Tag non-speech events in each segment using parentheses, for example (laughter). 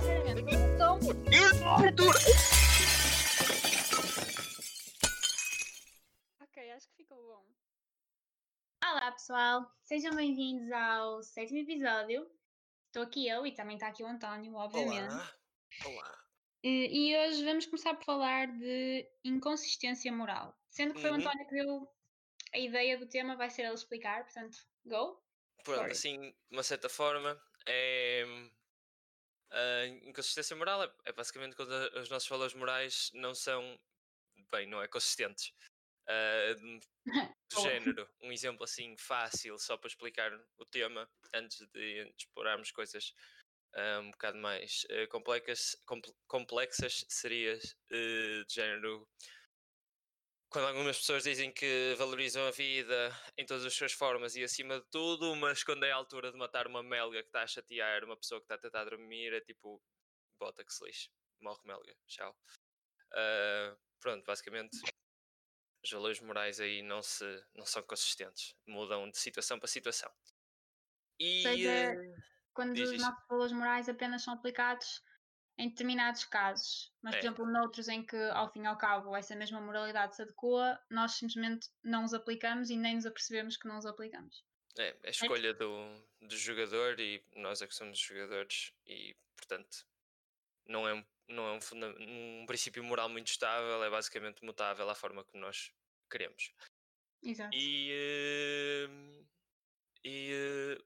sinceramente, então. Ok, acho que ficou bom. Olá pessoal, sejam bem-vindos ao sétimo episódio. Estou aqui eu e também está aqui o António, obviamente. Olá. Olá. E, e hoje vamos começar por falar de inconsistência moral. Sendo que foi o Uhum. António que deu a ideia do tema, vai ser ele explicar, portanto, go. Pronto, assim, de uma certa forma, é. A inconsistência moral é, é basicamente quando os nossos valores morais não são. Bem, não é consistentes. Ah, de- (laughs) do género, um exemplo assim fácil, só para explicar o tema, antes de explorarmos coisas ah, um bocado mais eh, complexas, compl- complexas, seria de género. Quando algumas pessoas dizem que valorizam a vida em todas as suas formas e acima de tudo, mas quando é a altura de matar uma melga que está a chatear uma pessoa que está a tentar dormir, é tipo, bota que se lixe, morre melga, tchau. Ah, pronto, basicamente, os valores morais aí não, se, não são consistentes, mudam de situação para situação. E. Seja- eh, Quando Diz os nossos valores morais apenas são aplicados em determinados casos, mas, por É. exemplo, noutros em que, ao fim e ao cabo, essa mesma moralidade se adequa, nós simplesmente não os aplicamos e nem nos apercebemos que não os aplicamos. É, é a escolha do, do jogador e nós é que somos os jogadores e, portanto, não é, um- não é um, um princípio moral muito estável, é basicamente mutável à forma como nós queremos. Exato. E, eh, e eh,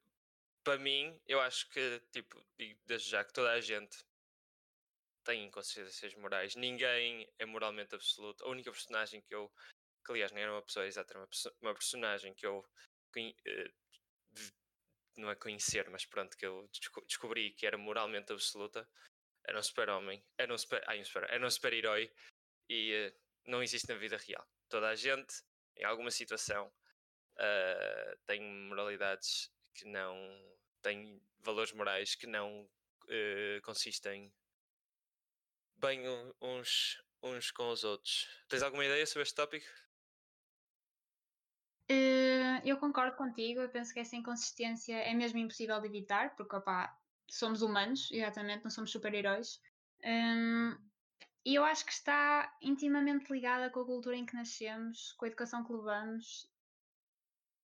para mim, eu acho que, tipo, digo desde já que toda a gente tem inconsistências morais, ninguém é moralmente absoluto. A única personagem que eu, que aliás nem era uma pessoa exata, era uma, uma personagem que eu eh, não é conhecer, mas pronto, que eu desco- descobri que era moralmente absoluta, era um super-homem, era um super, ai, um super, era um super-herói e eh, não existe na vida real. Toda a gente, em alguma situação, ah, tem moralidades que não têm valores morais que não eh, consistem bem uns, uns com os outros. Tens alguma ideia sobre este tópico? Eh, eu concordo contigo, eu penso que essa inconsistência é mesmo impossível de evitar, porque opá, somos humanos, exatamente, não somos super-heróis. Hum, e eu acho que está intimamente ligada com a cultura em que nascemos, com a educação que levamos.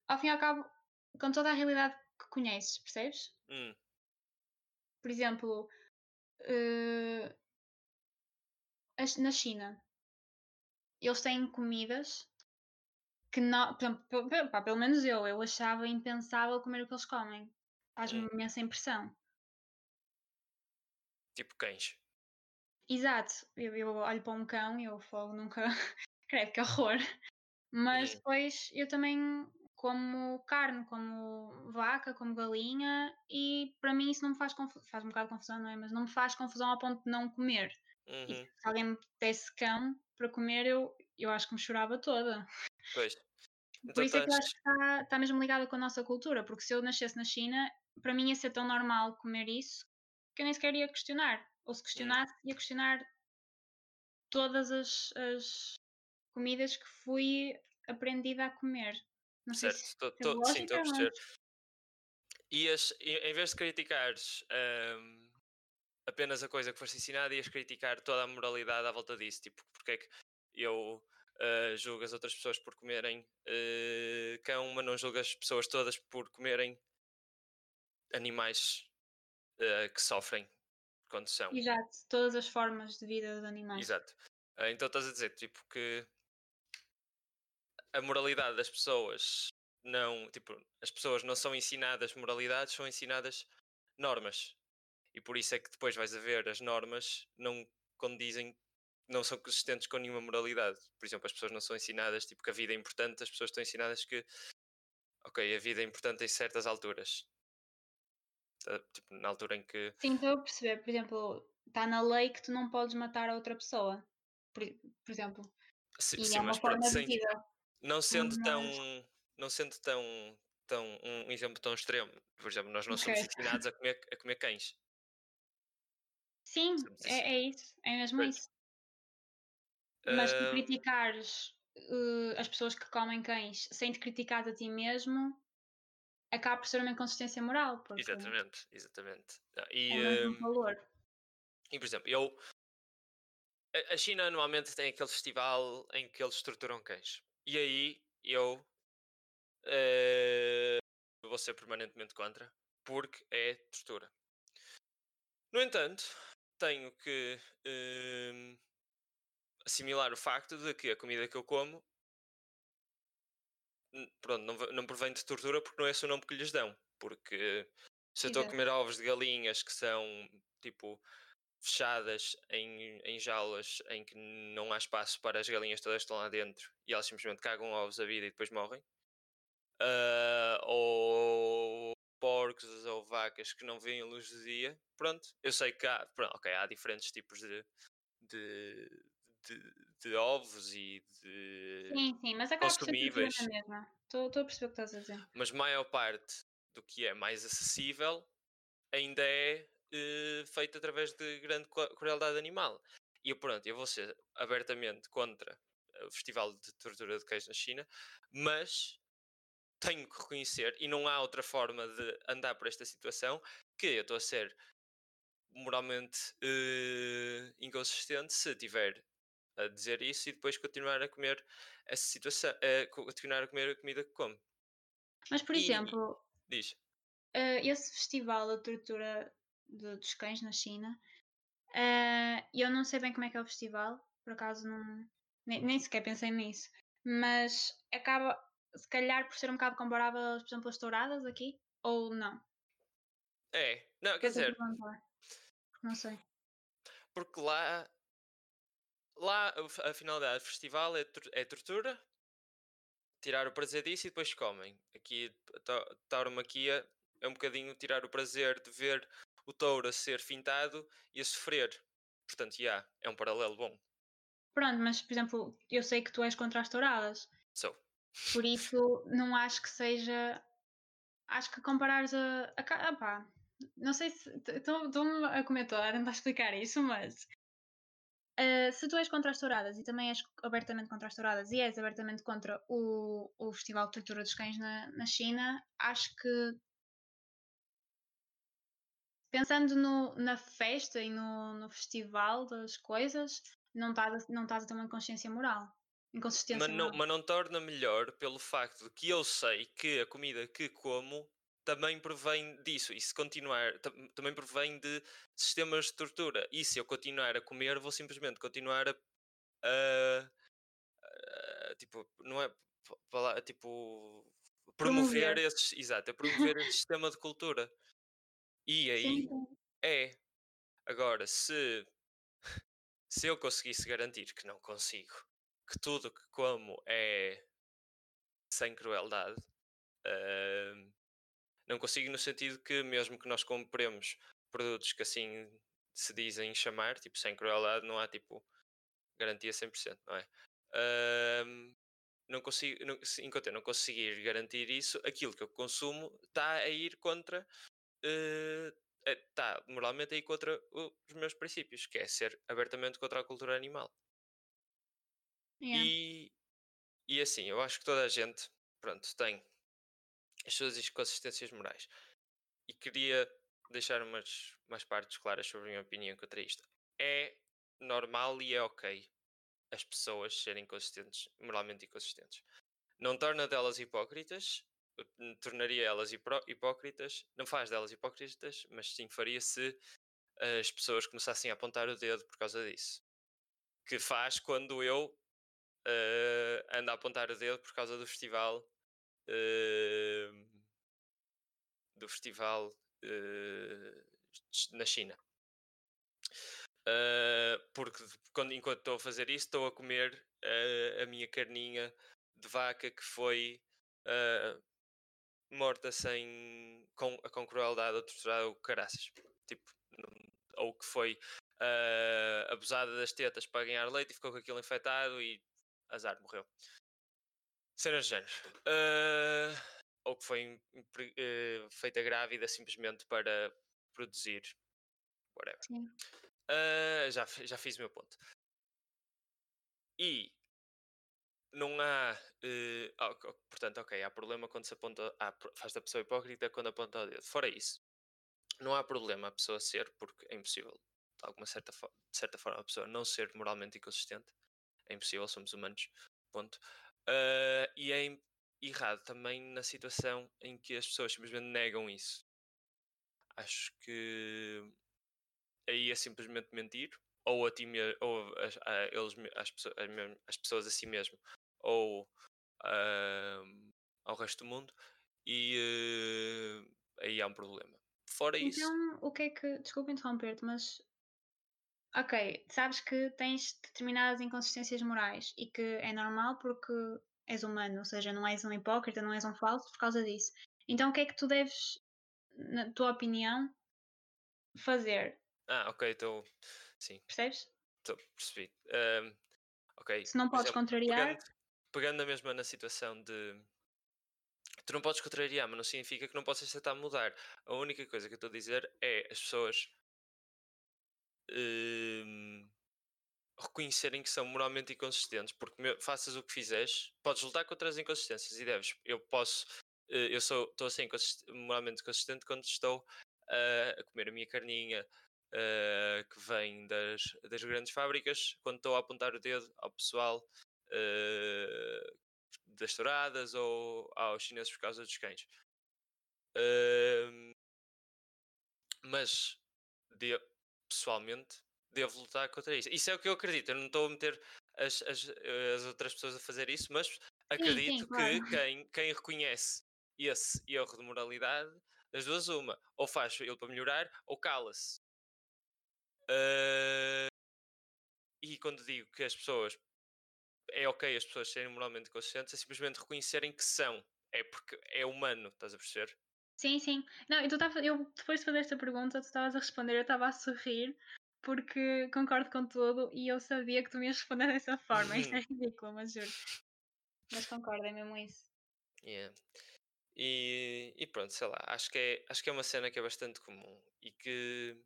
Ao fim e ao cabo, com toda a realidade que conheces, percebes? Hum, Por exemplo, eh, as- na China, eles têm comidas que não, pá, pelo menos eu, eu achava impensável comer o que eles comem. Faz-me Hum. imensa impressão. tipo cães. Exato, eu, eu olho para um cão e eu falo nunca, (laughs) credo que horror. Mas Hum. depois eu também como carne, como vaca, como galinha e para mim isso não me faz confusão, faz um bocado de confusão, não é? Mas não me faz confusão ao ponto de não comer. E Uhum, se alguém me desse cão para comer, eu, eu acho que me chorava toda. Pois. (laughs) Por Então isso é que eu acho que está, está mesmo ligada com a nossa cultura, porque se eu nascesse na China, para mim ia ser tão normal comer isso que eu nem sequer ia questionar. Ou se questionasse, ia questionar todas as, as comidas que fui aprendida a comer. Não sei certo, se tô- é tô- sim, estou a mas- perceber. Ias, em vez de criticares ahm, apenas a coisa que foste ensinada, ias criticar toda a moralidade à volta disso. Tipo, porque é que eu ah, julgo as outras pessoas por comerem ah, cão, mas não julgo as pessoas todas por comerem animais ah, que sofrem quando são. Exato, todas as formas de vida dos animais. Exato. Ah, então estás a dizer, tipo, que a moralidade das pessoas não. Tipo, as pessoas não são ensinadas moralidades, são ensinadas normas. E por isso é que depois vais a ver as normas não condizem, não são consistentes com nenhuma moralidade. Por exemplo, as pessoas não são ensinadas, tipo, que a vida é importante, as pessoas estão ensinadas que, ok, a vida é importante em certas alturas. Tá, Tipo, na altura em que. Sim, estou a perceber. Por exemplo, está na lei que tu não podes matar a outra pessoa. Por, por exemplo. Sim, E sim, é mas pronto, sem, não sendo Mas- tão não sendo tão tão um exemplo tão extremo por exemplo nós não somos Ok. ensinados a comer a comer cães Sim, Somos é, é isso. É mesmo isso. Mas tu criticares eh, as pessoas que comem cães sem te criticar a ti mesmo acaba por ser uma inconsistência moral, porque exatamente exatamente Ah, é e o mesmo ahm, valor. E, por exemplo, eu. A China anualmente tem aquele festival em que eles torturam cães. E aí eu uh, vou ser permanentemente contra, porque é tortura. No entanto, tenho que uh, assimilar o facto de que a comida que eu como pronto, não, não provém de tortura porque não é esse o nome que lhes dão. Porque se eu estou a comer ovos de galinhas que são tipo fechadas em, em jaulas em que não há espaço para as galinhas todas estão lá dentro e elas simplesmente cagam ovos a vida e depois morrem. Uh, ou porcos ou vacas que não veem a luz do dia. Pronto, eu sei que há, pronto, okay, há diferentes tipos de, de, de, de ovos e de sim, sim, mas acaba consumíveis. Estou, a perceber o que estás a dizer. Mas maior parte do que é mais acessível ainda é uh, feito através de grande crueldade animal. E pronto, eu vou ser abertamente contra o Festival de Tortura de Queijo na China, mas tenho que reconhecer, e não há outra forma de andar por esta situação, que eu estou a ser moralmente uh, inconsistente se tiver a dizer isso e depois continuar a comer essa situação, uh, continuar a comer a comida que come. Mas, por e, exemplo, diz. Uh, esse festival da tortura de, dos cães na China, uh, eu não sei bem como é que é o festival, por acaso não, nem, nem sequer pensei nisso, mas acaba, se calhar, por ser um bocado comparável, por exemplo, as touradas aqui, ou não? É, não, quer dizer. Não sei. Porque lá Lá a finalidade do festival é, é tortura, tirar o prazer disso e depois comem. Aqui a tauromaquia é um bocadinho tirar o prazer de ver o touro a ser fintado e a sofrer. Portanto, já, yeah, é um paralelo bom. Pronto, mas por exemplo, eu sei que tu és contra as touradas. Sou. Por isso, não acho que seja. Acho que comparares a. a... Pá. Não sei se. Estou-me a comentar a tentar explicar isso, mas Uh, se tu és contra as touradas e também és abertamente contra as touradas e és abertamente contra o, o Festival de Tortura dos Cães na, na China, acho que pensando no, na festa e no, no festival das coisas, não estás, não estás a ter uma consciência moral. Inconsistência mas não, mas não torna melhor pelo facto de que eu sei que a comida que como também provém disso. E se continuar, também provém de sistemas de tortura. E se eu continuar a comer, vou simplesmente continuar a. a, a tipo, não é. Tipo. Promover, promover. esses. Exato, promover esse sistema de cultura. E aí. É. Agora, se. Se eu conseguisse garantir que não consigo, que tudo que como é sem crueldade, uh, não consigo no sentido que, mesmo que nós compremos produtos que assim se dizem chamar, tipo sem crueldade, não há tipo garantia 100%, não é? Um, não consigo, não, enquanto eu não conseguir garantir isso, aquilo que eu consumo está a ir contra. Está uh, moralmente a ir contra os meus princípios, que é ser abertamente contra a cultura animal. Yeah. E, e assim, eu acho que toda a gente, pronto, tem as suas inconsistências morais. E queria deixar umas, umas partes claras sobre a minha opinião contra isto. É normal e é ok as pessoas serem consistentes, moralmente inconsistentes. Não torna delas hipócritas, tornaria elas hipócritas, não faz delas hipócritas, mas sim faria se as pessoas começassem a apontar o dedo por causa disso. Que faz quando eu uh, ando a apontar o dedo por causa do festival uh, do festival uh, na China. Uh, porque quando, enquanto estou a fazer isso, estou a comer uh, a minha carninha de vaca que foi uh, morta sem com, com crueldade ou torturada ou caraças. Tipo, ou que foi abusada das tetas para ganhar leite e ficou com aquilo infectado e azar, morreu. Cenas de género. Uh, ou que foi uh, feita grávida simplesmente para produzir. Whatever. Uh, já, já fiz o meu ponto. E não há. Uh, portanto, ok, há problema quando se aponta. Ah, faz da pessoa hipócrita quando aponta o dedo. Fora isso, não há problema a pessoa ser, porque é impossível de alguma certa, de certa forma a pessoa não ser moralmente inconsistente. É impossível, somos humanos, ponto. Uh, e é errado também na situação em que as pessoas simplesmente negam isso. Acho que aí é simplesmente mentir, ou a ti mesmo, ou a, eles, as, pessoas, as pessoas a si mesmo, ou uh, ao resto do mundo, e uh, aí há um problema. Fora então, isso. Então, o que é que. Desculpa interromper-te, mas. Ok, sabes que tens determinadas inconsistências morais e que é normal porque és humano, ou seja, não és um hipócrita, não és um falso por causa disso. Então, o que é que tu deves, na tua opinião, fazer? Ah, ok, então. Sim. Percebes? Estou, percebi. Um, ok. Se não podes exemplo, contrariar. Pegando, pegando a mesma na situação de. Tu não podes contrariar, mas não significa que não possas tentar mudar. A única coisa que eu estou a dizer é as pessoas. Um, reconhecerem que são moralmente inconsistentes, porque faças o que fizeres, podes lutar contra as inconsistências e deves. Eu posso, eh, eu sou, estou a ser moralmente consistente quando estou uh, a comer a minha carninha uh, que vem das, das grandes fábricas, quando estou a apontar o dedo ao pessoal uh, das touradas ou aos chineses por causa dos cães. mas de, pessoalmente devo lutar contra isso. Isso é o que eu acredito. Eu não estou a meter as, as, as outras pessoas a fazer isso, mas acredito sim, sim, claro. que quem, quem reconhece esse erro de moralidade, das duas, uma, ou faz ele para melhorar, ou cala-se. Uh, e quando digo que as pessoas é ok as pessoas serem moralmente conscientes, é simplesmente reconhecerem que são. É porque é humano, estás a perceber? Sim, sim. Não, tu tava, eu depois de fazer esta pergunta, tu estavas a responder, eu estava a sorrir, porque concordo com tudo e eu sabia que tu me ias responder dessa forma. Isto é ridículo, mas juro. Mas concordo, é mesmo isso. Yeah. E, e, pronto, sei lá, acho que, é, acho que é uma cena que é bastante comum e que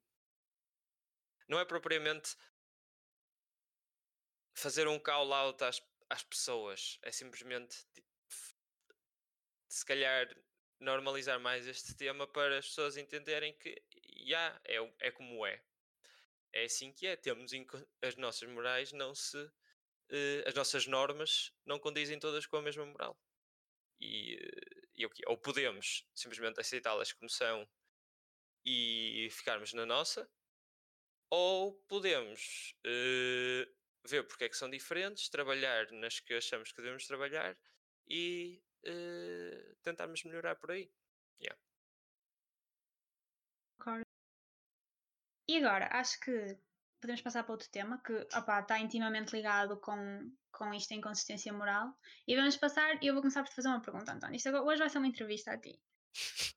não é propriamente fazer um call out às, às pessoas, é simplesmente se calhar normalizar mais este tema para as pessoas entenderem que já yeah, é, é como é é assim que é. Temos as nossas morais não se. Uh, as nossas normas não condizem todas com a mesma moral. E, uh, e ou podemos simplesmente aceitá-las como são e ficarmos na nossa, ou podemos uh, ver porque é que são diferentes, trabalhar nas que achamos que devemos trabalhar e tentarmos melhorar por aí. Yeah. E agora, acho que podemos passar para outro tema que opa, está intimamente ligado com, com isto em inconsistência moral. E vamos passar, e eu vou começar por te fazer uma pergunta, António. Isto agora, hoje vai ser uma entrevista a ti. (laughs)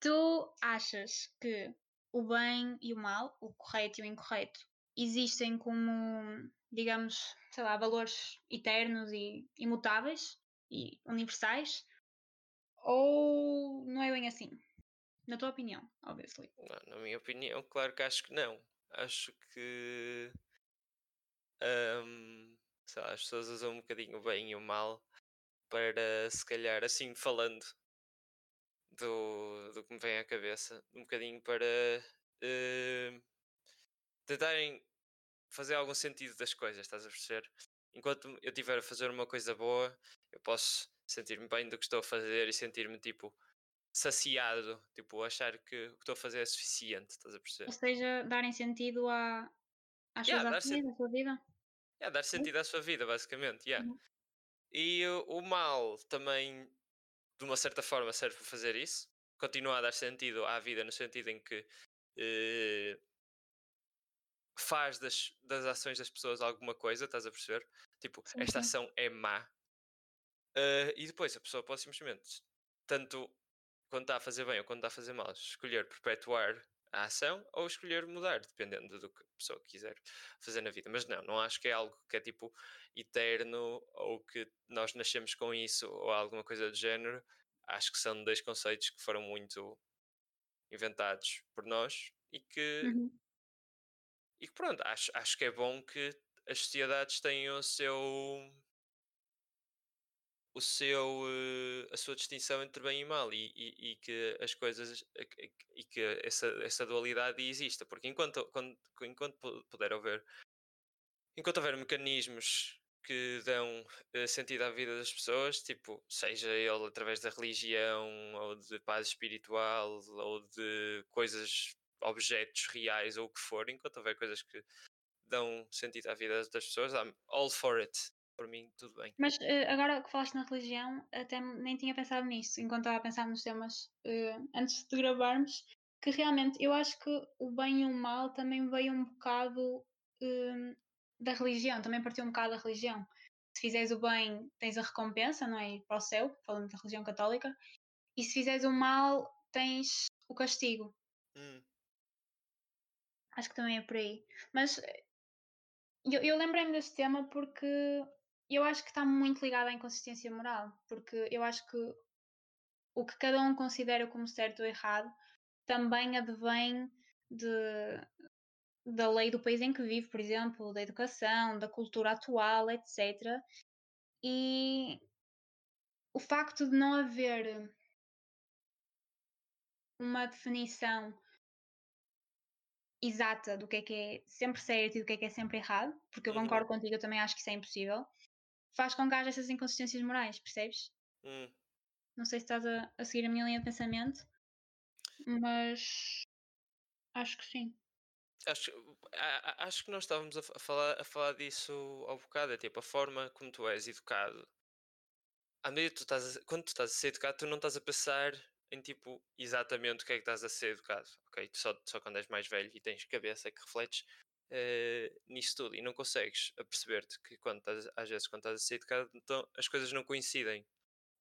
Tu achas que o bem e o mal, o correto e o incorreto, existem como, digamos, sei lá, valores eternos e imutáveis e universais? Ou não é bem assim? Na tua opinião, obviously. Não, na minha opinião, claro que acho que não. Acho que um, lá, as pessoas usam um bocadinho o bem e o mal para se calhar assim falando do, do que me vem à cabeça, um bocadinho para uh, tentarem fazer algum sentido das coisas, estás a perceber? Enquanto eu estiver a fazer uma coisa boa, eu posso sentir-me bem do que estou a fazer e sentir-me tipo saciado, tipo, achar que o que estou a fazer é suficiente, estás a perceber? Ou seja, darem sentido à, às yeah, suas ações, à sua vida. Yeah, dar sentido à sua vida, basicamente, yeah. Uhum. E o, o mal também, de uma certa forma, serve para fazer isso. Continua a dar sentido à vida no sentido em que eh, faz das, das ações das pessoas alguma coisa, estás a perceber? Tipo, sim, esta sim. ação é má. Uh, e depois a pessoa pode simplesmente tanto quando está a fazer bem ou quando está a fazer mal, escolher perpetuar a ação ou escolher mudar, dependendo do que a pessoa quiser fazer na vida. Mas não, não acho que é algo que é tipo eterno ou que nós nascemos com isso ou alguma coisa do género. Acho que são dois conceitos que foram muito inventados por nós e que, uhum. e que pronto, acho, acho que é bom que as sociedades tenham o seu o seu, uh, a sua distinção entre bem e mal e, e, e que as coisas e que essa, essa dualidade exista, porque enquanto, quando, enquanto puder haver enquanto houver mecanismos que dão uh, sentido à vida das pessoas, tipo, seja ele através da religião ou de paz espiritual ou de coisas, objetos reais ou o que for, enquanto houver coisas que dão sentido à vida das pessoas, I'm all for it por mim, tudo bem. Mas uh, agora que falaste na religião, até nem tinha pensado nisso, enquanto estava a pensar nos temas uh, antes de gravarmos, que realmente eu acho que o bem e o mal também veio um bocado uh, da religião, também partiu um bocado da religião. Se fizeres o bem, tens a recompensa, não é? Ir para o céu, falando da religião católica, e se fizeres o mal, tens o castigo. Hum. Acho que também é por aí. Mas eu, eu lembrei-me deste tema porque eu acho que está muito ligado à inconsistência moral, porque eu acho que o que cada um considera como certo ou errado também advém de, da lei do país em que vive, por exemplo, da educação, da cultura atual, etc. E o facto de não haver uma definição exata do que é que é sempre certo e do que é que é sempre errado, porque eu uhum. concordo contigo, eu também acho que isso é impossível, faz com que haja essas inconsistências morais, percebes? Hum. Não sei se estás a, a, seguir a minha linha de pensamento, mas acho que sim. Acho, acho que nós estávamos a falar, a falar disso ao bocado, é tipo a forma como tu és educado. À medida que tu estás a, quando tu estás a ser educado, tu não estás a pensar em tipo exatamente o que é que estás a ser educado, ok? Só, só quando és mais velho e tens cabeça que refletes uh, nisso tudo e não consegues perceber-te que quando estás, às vezes quando estás a ser educado então, as coisas não coincidem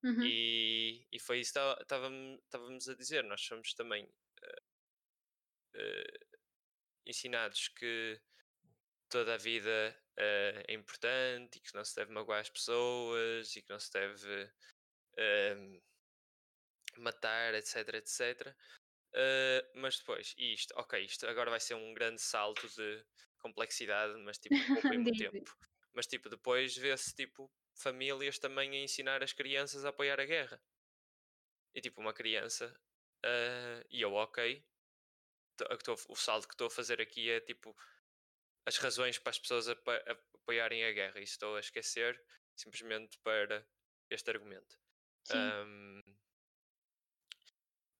uhum. e, e foi isso que estávamos a dizer, nós somos também uh, uh, ensinados que toda a vida é importante e que não se deve magoar as pessoas e que não se deve matar, etc, etc. Uh, mas depois, isto, ok, isto agora vai ser um grande salto de complexidade, mas tipo, pouco (laughs) muito tempo. Mas tipo, depois vê-se tipo famílias também a ensinar as crianças a apoiar a guerra. E tipo, uma criança, uh, e eu, ok, tô, o salto que estou a fazer aqui é tipo as razões para as pessoas apoiarem a guerra. E estou a esquecer simplesmente para este argumento. Um,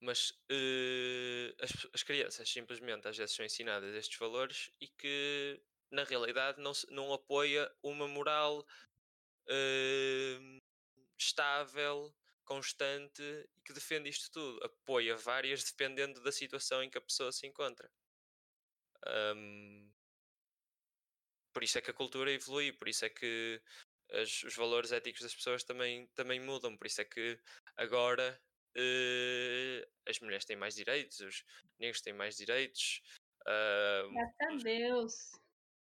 mas uh, as, as, crianças simplesmente às vezes são ensinadas estes valores e que na realidade não, não apoia uma moral uh, estável, constante e que defende isto tudo. Apoia várias dependendo da situação em que a pessoa se encontra. Um, por isso é que a cultura evolui, por isso é que as, os valores éticos das pessoas também, também mudam, por isso é que agora uh, as mulheres têm mais direitos, os negros têm mais direitos. Uh, Graças a Deus.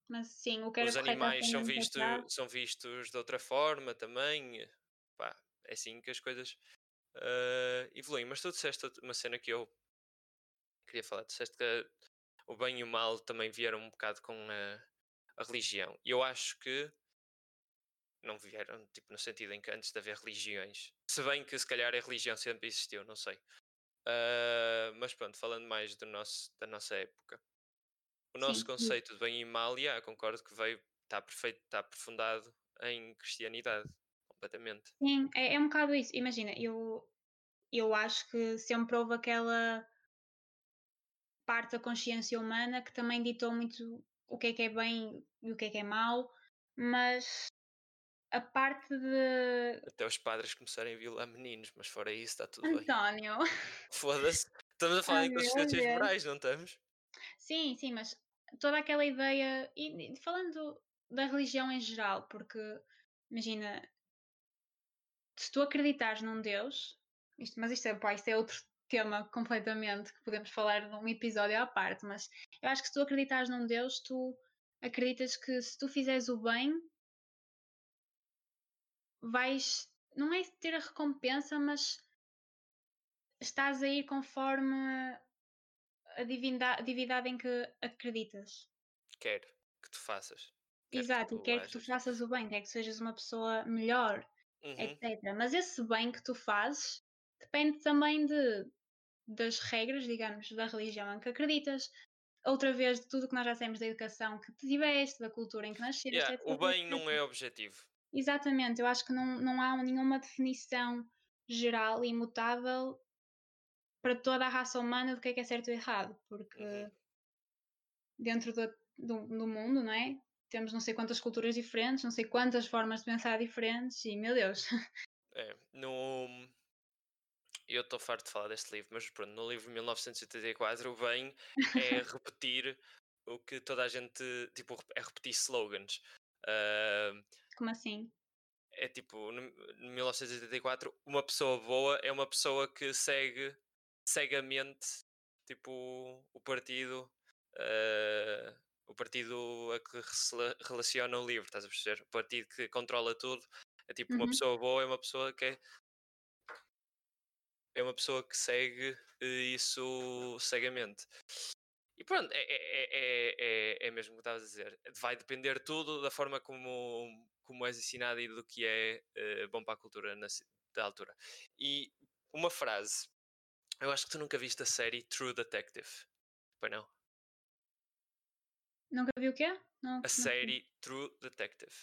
Mas sim, o que Os animais são, visto, são vistos de outra forma também. Pá, é assim que as coisas uh, evoluem. Mas tu disseste uma cena que eu queria falar. Disseste que o bem e o mal também vieram um bocado com a, a religião. E eu acho que não vieram tipo, no sentido em que antes de haver religiões. Se bem que se calhar a religião sempre existiu, não sei. Uh, mas pronto, falando mais do nosso, da nossa época. O nosso sim, conceito de bem e mal, yeah, concordo que veio, está perfeito, está aprofundado em cristianidade, completamente. Sim, é, é um bocado isso. Imagina, eu, eu acho que sempre houve aquela parte da consciência humana que também ditou muito o que é que é bem e o que é que é mau, mas a parte de. Até os padres começarem a violar meninos, mas fora isso está tudo António. bem. (laughs) Foda-se. Estamos a (laughs) falar em consciências morais, não estamos? Sim, sim, mas toda aquela ideia. E falando da religião em geral, porque imagina, se tu acreditares num Deus, isto, mas isto é, pá, isto é outro tema completamente que podemos falar num episódio à parte, mas eu acho que se tu acreditares num Deus, tu acreditas que se tu fizeres o bem, vais, não é ter a recompensa, mas estás a ir conforme a divindade, a divindade em que acreditas. Quer que tu faças. Exato, que e quer que tu faças o bem, quer que sejas uma pessoa melhor. Uhum. etc. Mas esse bem que tu fazes depende também de, das regras, digamos, da religião em que acreditas. Outra vez, de tudo que nós já sabemos da educação que tiveste, da cultura em que nasceste, Yeah, o bem não é objetivo. Exatamente, eu acho que não, não há nenhuma definição geral e imutável para toda a raça humana do que é que é certo ou errado, porque Uhum. dentro do, do, do mundo, não é? Temos não sei quantas culturas diferentes, não sei quantas formas de pensar diferentes, e meu Deus, (laughs) É, no... Eu estou farto de falar deste livro, mas pronto, no livro 1984 o bem é (laughs) repetir o que toda a gente, tipo, é repetir slogans. Ah, como assim? é tipo, no, no 1984, uma pessoa boa é uma pessoa que segue cegamente, tipo, o partido, ah, o partido a que se rela- relaciona o livro, estás a perceber? O partido que controla tudo. É tipo, uma Uhum. pessoa boa é uma pessoa que é é uma pessoa que segue eh, isso cegamente. E pronto, é, é, é, é, é mesmo o que estavas a dizer. Vai depender tudo da forma como, como és ensinado e do que é eh, bom para a cultura na, da altura. E uma frase. Eu acho que tu nunca viste a série True Detective. Pois não? Nunca vi o quê? Não, A não- série True Detective.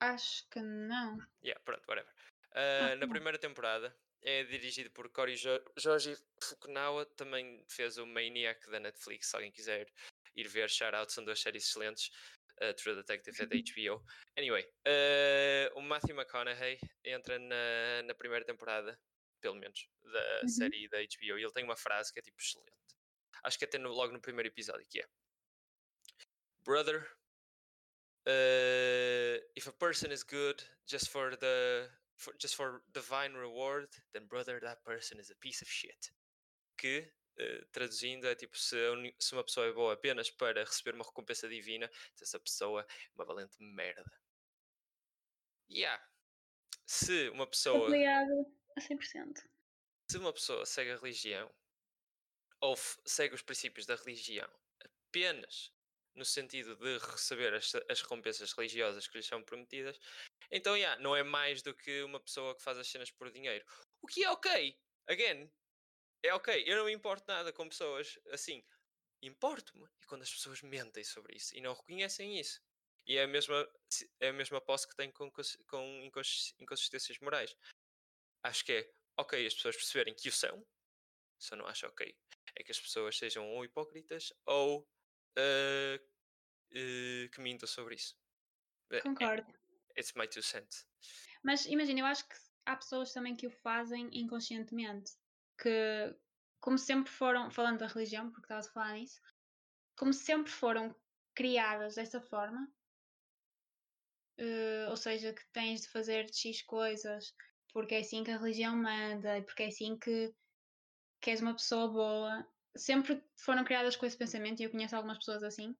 Acho que não. Yeah, pronto, whatever. Ah, na primeira temporada é dirigido por Cory jo Joji Fukunawa, também fez o Maniac da Netflix, se alguém quiser ir ver, shout out, são duas séries excelentes. Uh, True Detective é da HBO. Anyway, ah, o Matthew McConaughey entra na, na primeira temporada, pelo menos, da Uhum. série da HBO, e ele tem uma frase que é tipo excelente. Acho que até no- logo no primeiro episódio, que é Brother, uh, if a person is good just for the for, just for divine reward, then brother, that person is a piece of shit. Que traduzindo é tipo se, se uma pessoa é boa apenas para receber uma recompensa divina, essa pessoa é uma valente merda. Yeah. Se uma pessoa Obrigado a 100%. se uma pessoa segue a religião ou segue os princípios da religião apenas no sentido de receber as, as recompensas religiosas que lhes são prometidas, então yeah, não é mais do que uma pessoa que faz as cenas por dinheiro. O que é ok. Again, é ok. Eu não me importo nada com pessoas assim. Importo-me é quando as pessoas mentem sobre isso e não reconhecem isso. E é a mesma, é a mesma posse que tenho com, com incons- inconsistências morais. Acho que é ok as pessoas perceberem que o são, só não acho ok é que as pessoas sejam ou hipócritas ou eh, eh, que mintam sobre isso. É- é- Concordo. It's my two cents. Mas imagina, eu acho que há pessoas também que o fazem inconscientemente. Que, como sempre foram, falando da religião, porque estavas a falar nisso, como sempre foram criadas dessa forma, eh, ou seja, que tens de fazer X coisas porque é assim que a religião manda e porque é assim que, que és uma pessoa boa. Sempre foram criadas com esse pensamento, e eu conheço algumas pessoas assim,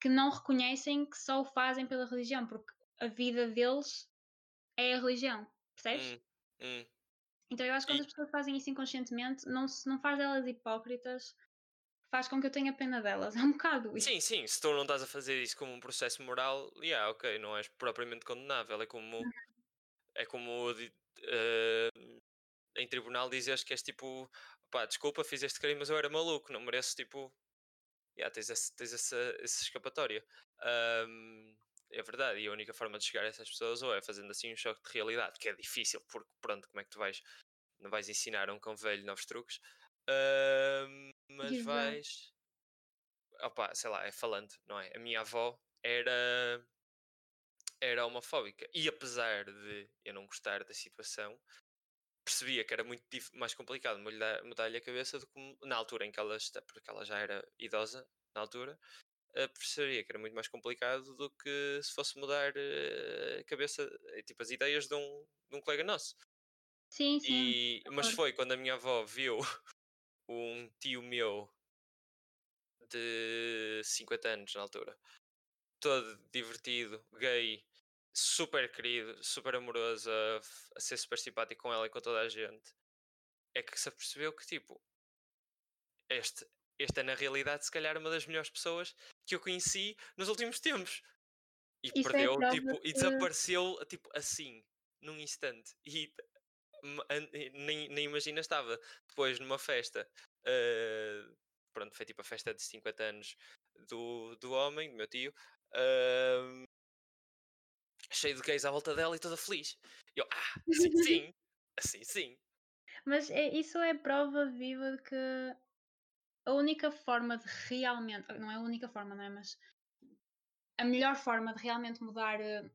que não reconhecem que só o fazem pela religião, porque a vida deles é a religião, percebes? Hum, hum. Então eu acho que quando as pessoas fazem isso inconscientemente, não, se- não faz delas hipócritas, faz com que eu tenha pena delas. (laughs) É um bocado isso. Sim, sim, se tu não estás a fazer isso como um processo moral, yeah, ok, não és propriamente condenável. É como, é como eh, em tribunal dizeres que és tipo, pá, desculpa, fiz este crime, mas eu era maluco, não mereço tipo. Yeah, tens esse, tens essa, essa escapatória. Ahm, é verdade, e a única forma de chegar a essas pessoas ou é fazendo assim um choque de realidade, que é difícil, porque pronto, como é que tu vais? Não vais ensinar a um cão velho novos truques, Ahm, mas Exato. vais opa, sei lá, é falando, não é? A minha avó era era homofóbica e apesar de eu não gostar da situação, percebia que era muito mais complicado mudar- mudar-lhe a cabeça do que na altura em que ela está, porque ela já era idosa na altura, percebia que era muito mais complicado do que se fosse mudar eh, a cabeça, eh, tipo as ideias de um, de um colega nosso. Sim, sim. E, mas foi quando a minha avó viu (laughs) um tio meu de 50 anos na altura, todo divertido, gay, super querido, super amoroso, a, a ser super simpático com ela e com toda a gente, é que se apercebeu que tipo, este, este é na realidade se calhar uma das melhores pessoas que eu conheci nos últimos tempos. E Isso é perdeu, prova tipo, e que- desapareceu, tipo, assim, num instante. E e nem, nem imagina, estava depois numa festa. eh, pronto, foi tipo a festa de 50 anos do, do homem, do meu tio. ahm, cheio de gays à volta dela e toda feliz. E eu, ah, assim (laughs) sim, assim sim. Mas é- isso é prova viva de que a única forma de realmente. Não é a única forma, não é? Mas a melhor forma de realmente mudar eh,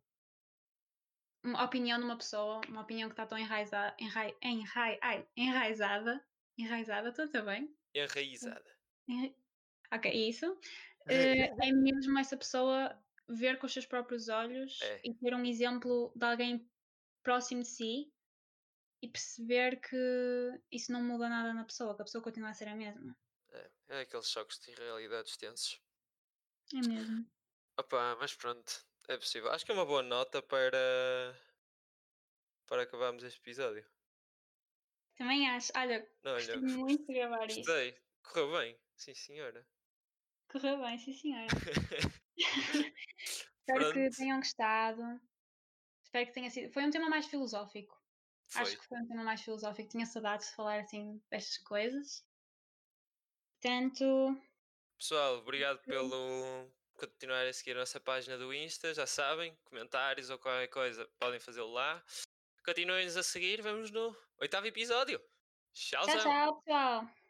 uma opinião de uma pessoa, uma opinião que está tão enraizada, enrai, enrai, ai, enraizada, enraizada, estou bem? Enraizada. Enra- Ok, isso. Eh, é mesmo essa pessoa ver com os seus próprios olhos É. e ter um exemplo de alguém próximo de si e perceber que isso não muda nada na pessoa, que a pessoa continua a ser a mesma. É, é aqueles choques de realidade extensos. É mesmo. Opa, mas pronto, é possível. Acho que é uma boa nota para, para acabarmos este episódio. Também acho. Olha, Não, gostei olha, muito de gravar isto. gostei. Correu bem, sim senhora. Correu bem, sim senhora. (laughs) Espero que tenham gostado. Espero que tenha sido. Foi um tema mais filosófico. Foi. Acho que foi um tema mais filosófico. Tinha saudades de falar assim destas coisas. Portanto, Pessoal, obrigado pelo continuar a seguir a nossa página do Insta. Já sabem, comentários ou qualquer coisa podem fazê-lo lá. Continuem-nos a seguir. Vemos no oitavo episódio. tchau, Tchauzão. tchau, pessoal.